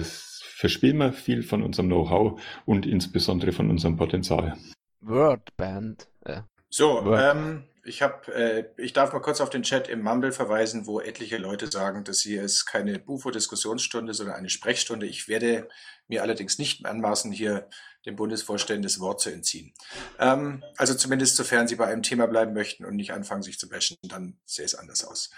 verspielen wir viel von unserem Know-how und insbesondere von unserem Potenzial. Wordband. Äh. So, Word. ähm, ich habe, äh, ich darf mal kurz auf den Chat im Mumble verweisen, wo etliche Leute sagen, dass hier ist keine Bufo-Diskussionsstunde, sondern eine Sprechstunde. Ich werde mir allerdings nicht anmaßen, hier dem Bundesvorständen das Wort zu entziehen. Ähm, also zumindest sofern Sie bei einem Thema bleiben möchten und nicht anfangen, sich zu bashen, dann sähe es anders aus.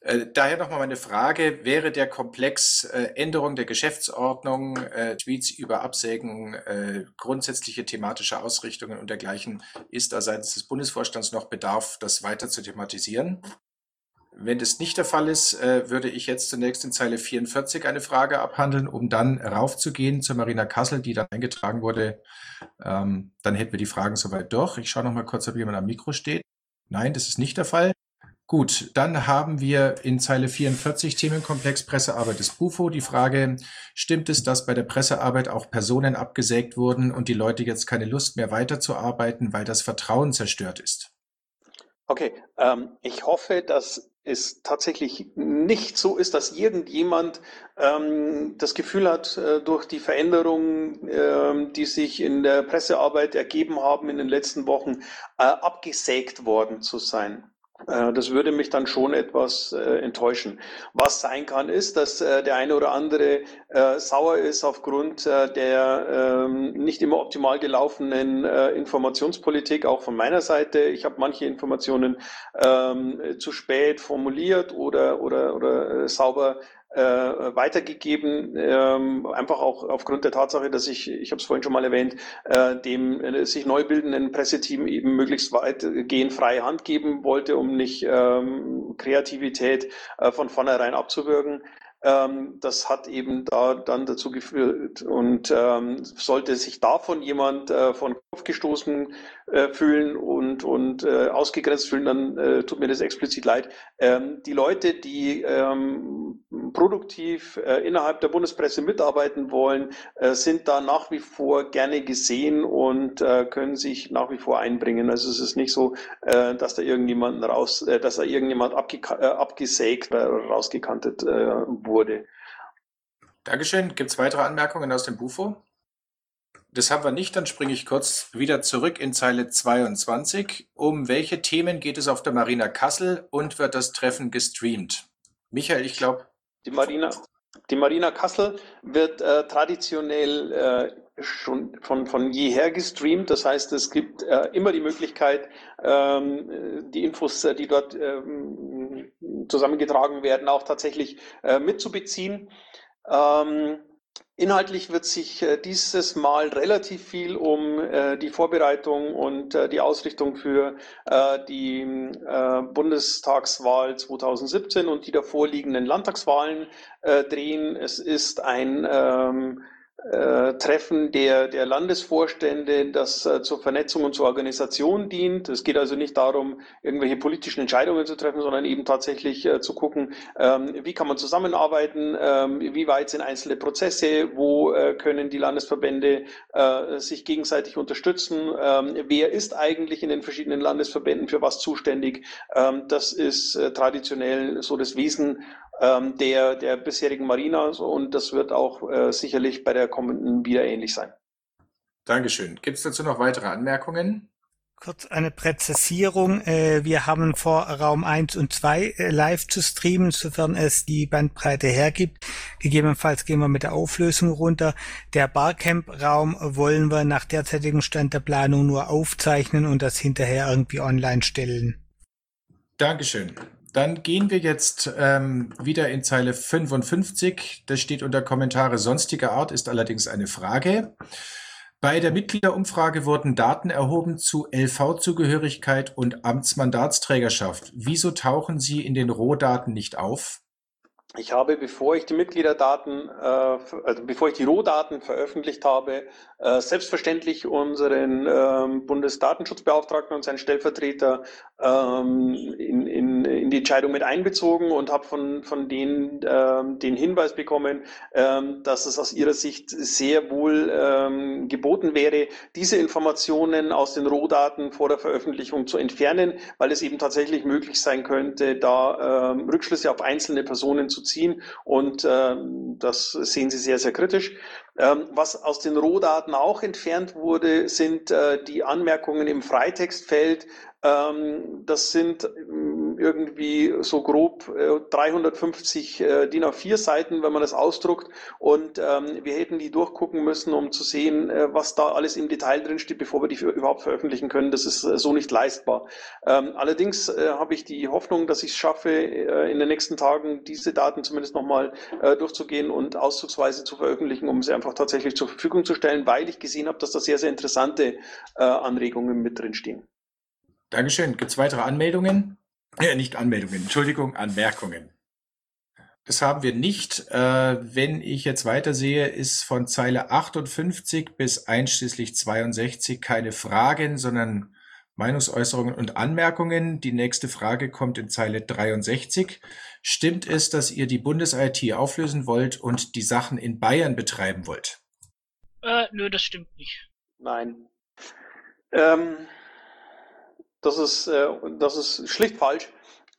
Äh, daher nochmal meine Frage, wäre der Komplex äh, Änderung der Geschäftsordnung, äh, Tweets über Absägen, äh, grundsätzliche thematische Ausrichtungen und dergleichen, ist da seitens des Bundesvorstands noch Bedarf, das weiter zu thematisieren? Wenn das nicht der Fall ist, äh, würde ich jetzt zunächst in Zeile 44 eine Frage abhandeln, um dann raufzugehen zur Marina Kassel, die dann eingetragen wurde. Ähm, dann hätten wir die Fragen soweit durch. Ich schaue noch mal kurz, ob jemand am Mikro steht. Nein, das ist nicht der Fall. Gut, dann haben wir in Zeile 44 Themenkomplex Pressearbeit des BUFO die Frage, stimmt es, dass bei der Pressearbeit auch Personen abgesägt wurden und die Leute jetzt keine Lust mehr weiterzuarbeiten, weil das Vertrauen zerstört ist? Okay, ähm, ich hoffe, dass es tatsächlich nicht so ist, dass irgendjemand ähm, das Gefühl hat, äh, durch die Veränderungen, äh, die sich in der Pressearbeit ergeben haben in den letzten Wochen, äh, abgesägt worden zu sein. Äh, das würde mich dann schon etwas äh, enttäuschen. Was sein kann, ist, dass äh, der eine oder andere äh, sauer ist aufgrund äh, der ähm, nicht immer optimal gelaufenen äh, Informationspolitik, auch von meiner Seite. Ich habe manche Informationen ähm, zu spät formuliert oder, oder, oder sauber äh, weitergegeben, ähm, einfach auch aufgrund der Tatsache, dass ich, ich habe es vorhin schon mal erwähnt, äh, dem äh, sich neu bildenden Presseteam eben möglichst weitgehend freie Hand geben wollte, um nicht ähm, Kreativität äh, von vornherein abzuwürgen. Ähm, das hat eben da dann dazu geführt und ähm, sollte sich davon jemand äh, von Kopf gestoßen äh, fühlen und, und äh, ausgegrenzt fühlen, dann äh, tut mir das explizit leid. Ähm, die Leute, die ähm, produktiv äh, innerhalb der Bundespresse mitarbeiten wollen, äh, sind da nach wie vor gerne gesehen und können sich nach wie vor einbringen. Also es ist nicht so, dass da irgendjemand raus, dass da irgendjemand abge abgesägt, rausgekantet äh, wurde. Dankeschön. Gibt es weitere Anmerkungen aus dem Bufo? Das haben wir nicht, dann springe ich kurz wieder zurück in Zeile 22. Um welche Themen geht es auf der Marina Kassel und wird das Treffen gestreamt? Michael, ich glaube. Die Marina, die Marina Kassel wird äh, traditionell äh, schon von, von jeher gestreamt. Das heißt, es gibt äh, immer die Möglichkeit, ähm, die Infos, äh, die dort ähm, zusammengetragen werden, auch tatsächlich äh, mitzubeziehen. Ähm, Inhaltlich wird sich äh, dieses Mal relativ viel um äh, die Vorbereitung und äh, die Ausrichtung für die Bundestagswahl 2017 und die davor liegenden Landtagswahlen drehen. Es ist ein ähm, äh, Treffen der, der Landesvorstände, das äh, zur Vernetzung und zur Organisation dient. Es geht also nicht darum, irgendwelche politischen Entscheidungen zu treffen, sondern eben tatsächlich äh, zu gucken, ähm, wie kann man zusammenarbeiten, ähm, wie weit sind einzelne Prozesse, wo äh, können die Landesverbände äh, sich gegenseitig unterstützen, ähm, wer ist eigentlich in den verschiedenen Landesverbänden für was zuständig. Ähm, das ist traditionell so das Wesen ähm, der, der bisherigen Marina und das wird auch sicherlich bei der kommenden wieder ähnlich sein. Dankeschön. Gibt es dazu noch weitere Anmerkungen? Kurz eine Präzisierung. Äh, wir haben vor, Raum 1 und 2 äh, live zu streamen, sofern es die Bandbreite hergibt. Gegebenenfalls gehen wir mit der Auflösung runter. Der Barcamp-Raum wollen wir nach derzeitigem Stand der Planung nur aufzeichnen und das hinterher irgendwie online stellen. Dankeschön. Dann gehen wir jetzt ähm, wieder in Zeile 55. Das steht unter Kommentare sonstiger Art, ist allerdings eine Frage. Bei der Mitgliederumfrage wurden Daten erhoben zu LV-Zugehörigkeit und Amtsmandatsträgerschaft. Wieso tauchen sie in den Rohdaten nicht auf? Ich habe, bevor ich die Mitgliederdaten, äh, also bevor ich die Rohdaten veröffentlicht habe, äh, selbstverständlich unseren ähm, Bundesdatenschutzbeauftragten und seinen Stellvertreter ähm, in, in, in die Entscheidung mit einbezogen und habe von, von denen ähm, den Hinweis bekommen, dass es aus ihrer Sicht sehr wohl geboten wäre, diese Informationen aus den Rohdaten vor der Veröffentlichung zu entfernen, weil es eben tatsächlich möglich sein könnte, da Rückschlüsse auf einzelne Personen zu ziehen und ähm, das sehen sie sehr, sehr kritisch. Ähm, was aus den Rohdaten auch entfernt wurde, sind äh, die Anmerkungen im Freitextfeld. Ähm, das sind irgendwie so grob äh, 350 äh, DIN A4 Seiten, wenn man das ausdruckt. Und ähm, wir hätten die durchgucken müssen, um zu sehen, äh, was da alles im Detail drin steht, bevor wir die überhaupt veröffentlichen können. Das ist äh, so nicht leistbar. Ähm, allerdings äh, habe ich die Hoffnung, dass ich es schaffe, äh, in den nächsten Tagen diese Daten zumindest nochmal durchzugehen und auszugsweise zu veröffentlichen, um sie einfach tatsächlich zur Verfügung zu stellen, weil ich gesehen habe, dass da sehr, sehr interessante Anregungen mit drin stehen. Dankeschön. Gibt es weitere Anmeldungen? Ja, nicht Anmeldungen, Entschuldigung, Anmerkungen. Das haben wir nicht. Äh, wenn ich jetzt weiter sehe, ist von Zeile 58 bis einschließlich 62 keine Fragen, sondern Meinungsäußerungen und Anmerkungen. Die nächste Frage kommt in Zeile 63. Stimmt es, dass ihr die Bundes-IT auflösen wollt und die Sachen in Bayern betreiben wollt? Äh, nö, das stimmt nicht. Nein. Ähm, das ist, äh, das ist schlicht falsch.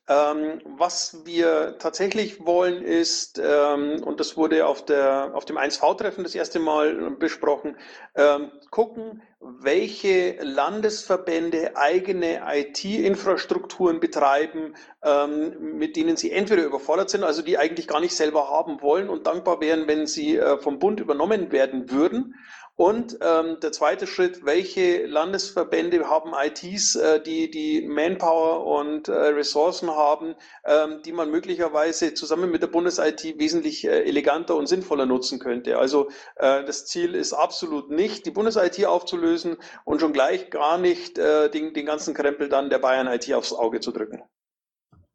Ähm, was wir tatsächlich wollen ist, ähm, und das wurde auf, der, auf dem 1V-Treffen das erste Mal besprochen, ähm, gucken, welche Landesverbände eigene IT-Infrastrukturen betreiben, ähm, mit denen sie entweder überfordert sind, also die eigentlich gar nicht selber haben wollen und dankbar wären, wenn sie äh, vom Bund übernommen werden würden und ähm, der zweite Schritt, welche Landesverbände haben ITs, äh, die die Manpower und äh, Ressourcen haben, ähm, die man möglicherweise zusammen mit der Bundes-IT wesentlich äh, eleganter und sinnvoller nutzen könnte. Also äh, das Ziel ist absolut nicht, die Bundes-IT aufzulösen und schon gleich gar nicht äh, den, den ganzen Krempel dann der Bayern-IT aufs Auge zu drücken.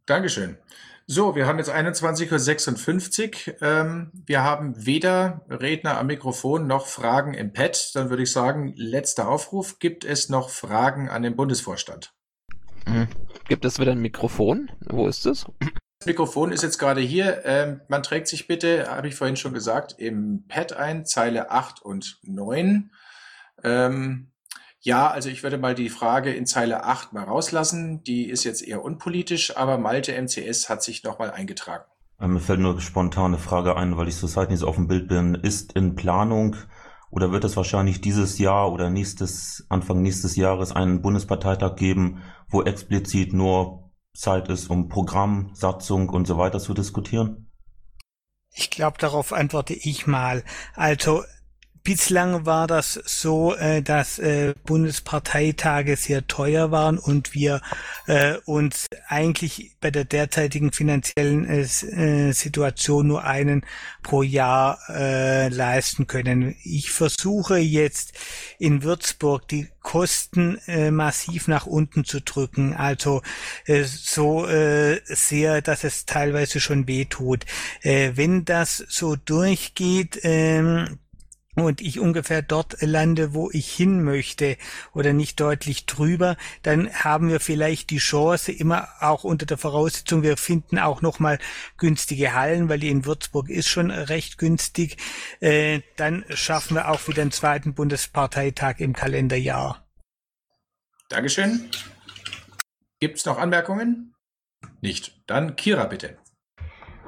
Dankeschön. So, wir haben jetzt 21.56 Uhr. Ähm, wir haben weder Redner am Mikrofon noch Fragen im Pad. Dann würde ich sagen, letzter Aufruf. Gibt es noch Fragen an den Bundesvorstand? Mhm. Gibt es wieder ein Mikrofon? Wo ist es? Das Mikrofon ist jetzt gerade hier. Ähm, man trägt sich bitte, habe ich vorhin schon gesagt, im Pad ein, Zeile 8 und 9. Ähm, ja, also ich würde mal die Frage in Zeile 8 mal rauslassen. Die ist jetzt eher unpolitisch, aber Malte MCS hat sich nochmal eingetragen. Äh, mir fällt nur spontan eine Frage ein, weil ich zurzeit nicht so auf dem Bild bin. Ist in Planung oder wird es wahrscheinlich dieses Jahr oder nächstes, Anfang nächstes Jahres einen Bundesparteitag geben, wo explizit nur Zeit ist, um Programm, Satzung und so weiter zu diskutieren? Ich glaube, darauf antworte ich mal. Also Bislang war das so, äh, dass äh, Bundesparteitage sehr teuer waren und wir äh, uns eigentlich bei der derzeitigen finanziellen äh, äh, Situation nur einen pro Jahr äh, leisten können. Ich versuche jetzt in Würzburg die Kosten äh, massiv nach unten zu drücken, also äh, so äh, sehr, dass es teilweise schon weh tut. Äh, wenn das so durchgeht, äh, und ich ungefähr dort lande, wo ich hin möchte oder nicht deutlich drüber, dann haben wir vielleicht die Chance, immer auch unter der Voraussetzung, wir finden auch nochmal günstige Hallen, weil die in Würzburg ist schon recht günstig, äh, dann schaffen wir auch wieder einen zweiten Bundesparteitag im Kalenderjahr. Dankeschön. Gibt es noch Anmerkungen? Nicht. Dann Kira bitte.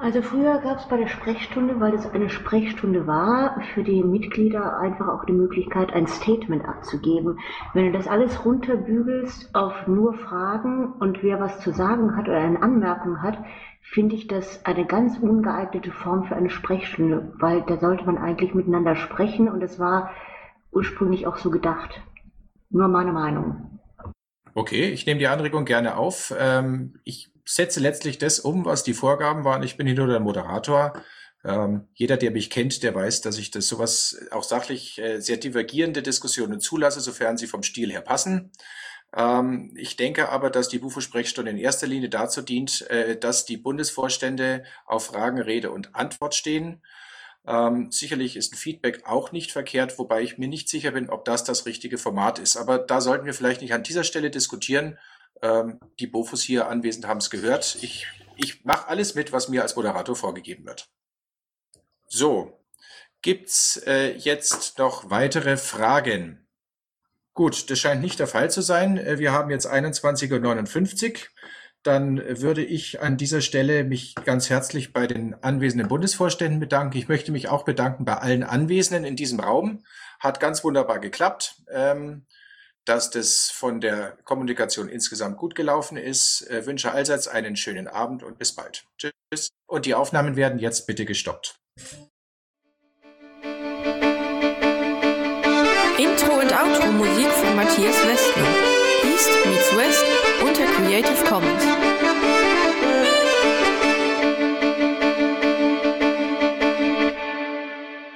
Also früher gab es bei der Sprechstunde, weil es eine Sprechstunde war, für die Mitglieder einfach auch die Möglichkeit, ein Statement abzugeben. Wenn du das alles runterbügelst auf nur Fragen und wer was zu sagen hat oder eine Anmerkung hat, finde ich das eine ganz ungeeignete Form für eine Sprechstunde, weil da sollte man eigentlich miteinander sprechen und es war ursprünglich auch so gedacht. Nur meine Meinung. Okay, ich nehme die Anregung gerne auf. Ähm, ich setze letztlich das um, was die Vorgaben waren. Ich bin hier nur der Moderator. Ähm, jeder, der mich kennt, der weiß, dass ich das sowas auch sachlich äh, sehr divergierende Diskussionen zulasse, sofern sie vom Stil her passen. Ähm, ich denke aber, dass die Bufo-Sprechstunde in erster Linie dazu dient, äh, dass die Bundesvorstände auf Fragen Rede und Antwort stehen. Ähm, sicherlich ist ein Feedback auch nicht verkehrt, wobei ich mir nicht sicher bin, ob das das richtige Format ist. Aber da sollten wir vielleicht nicht an dieser Stelle diskutieren, ähm, die Bofus hier anwesend haben es gehört. Ich, ich mache alles mit, was mir als Moderator vorgegeben wird. So, gibt's äh, jetzt noch weitere Fragen? Gut, das scheint nicht der Fall zu sein. Äh, wir haben jetzt 21.59 Uhr. Dann würde ich an dieser Stelle mich ganz herzlich bei den anwesenden Bundesvorständen bedanken. Ich möchte mich auch bedanken bei allen Anwesenden in diesem Raum. Hat ganz wunderbar geklappt. Ähm, dass das von der Kommunikation insgesamt gut gelaufen ist. Äh, wünsche allseits einen schönen Abend und bis bald. Tschüss. Und die Aufnahmen werden jetzt bitte gestoppt. Intro und Outro Musik von Matthias Westner. East meets West unter Creative Commons.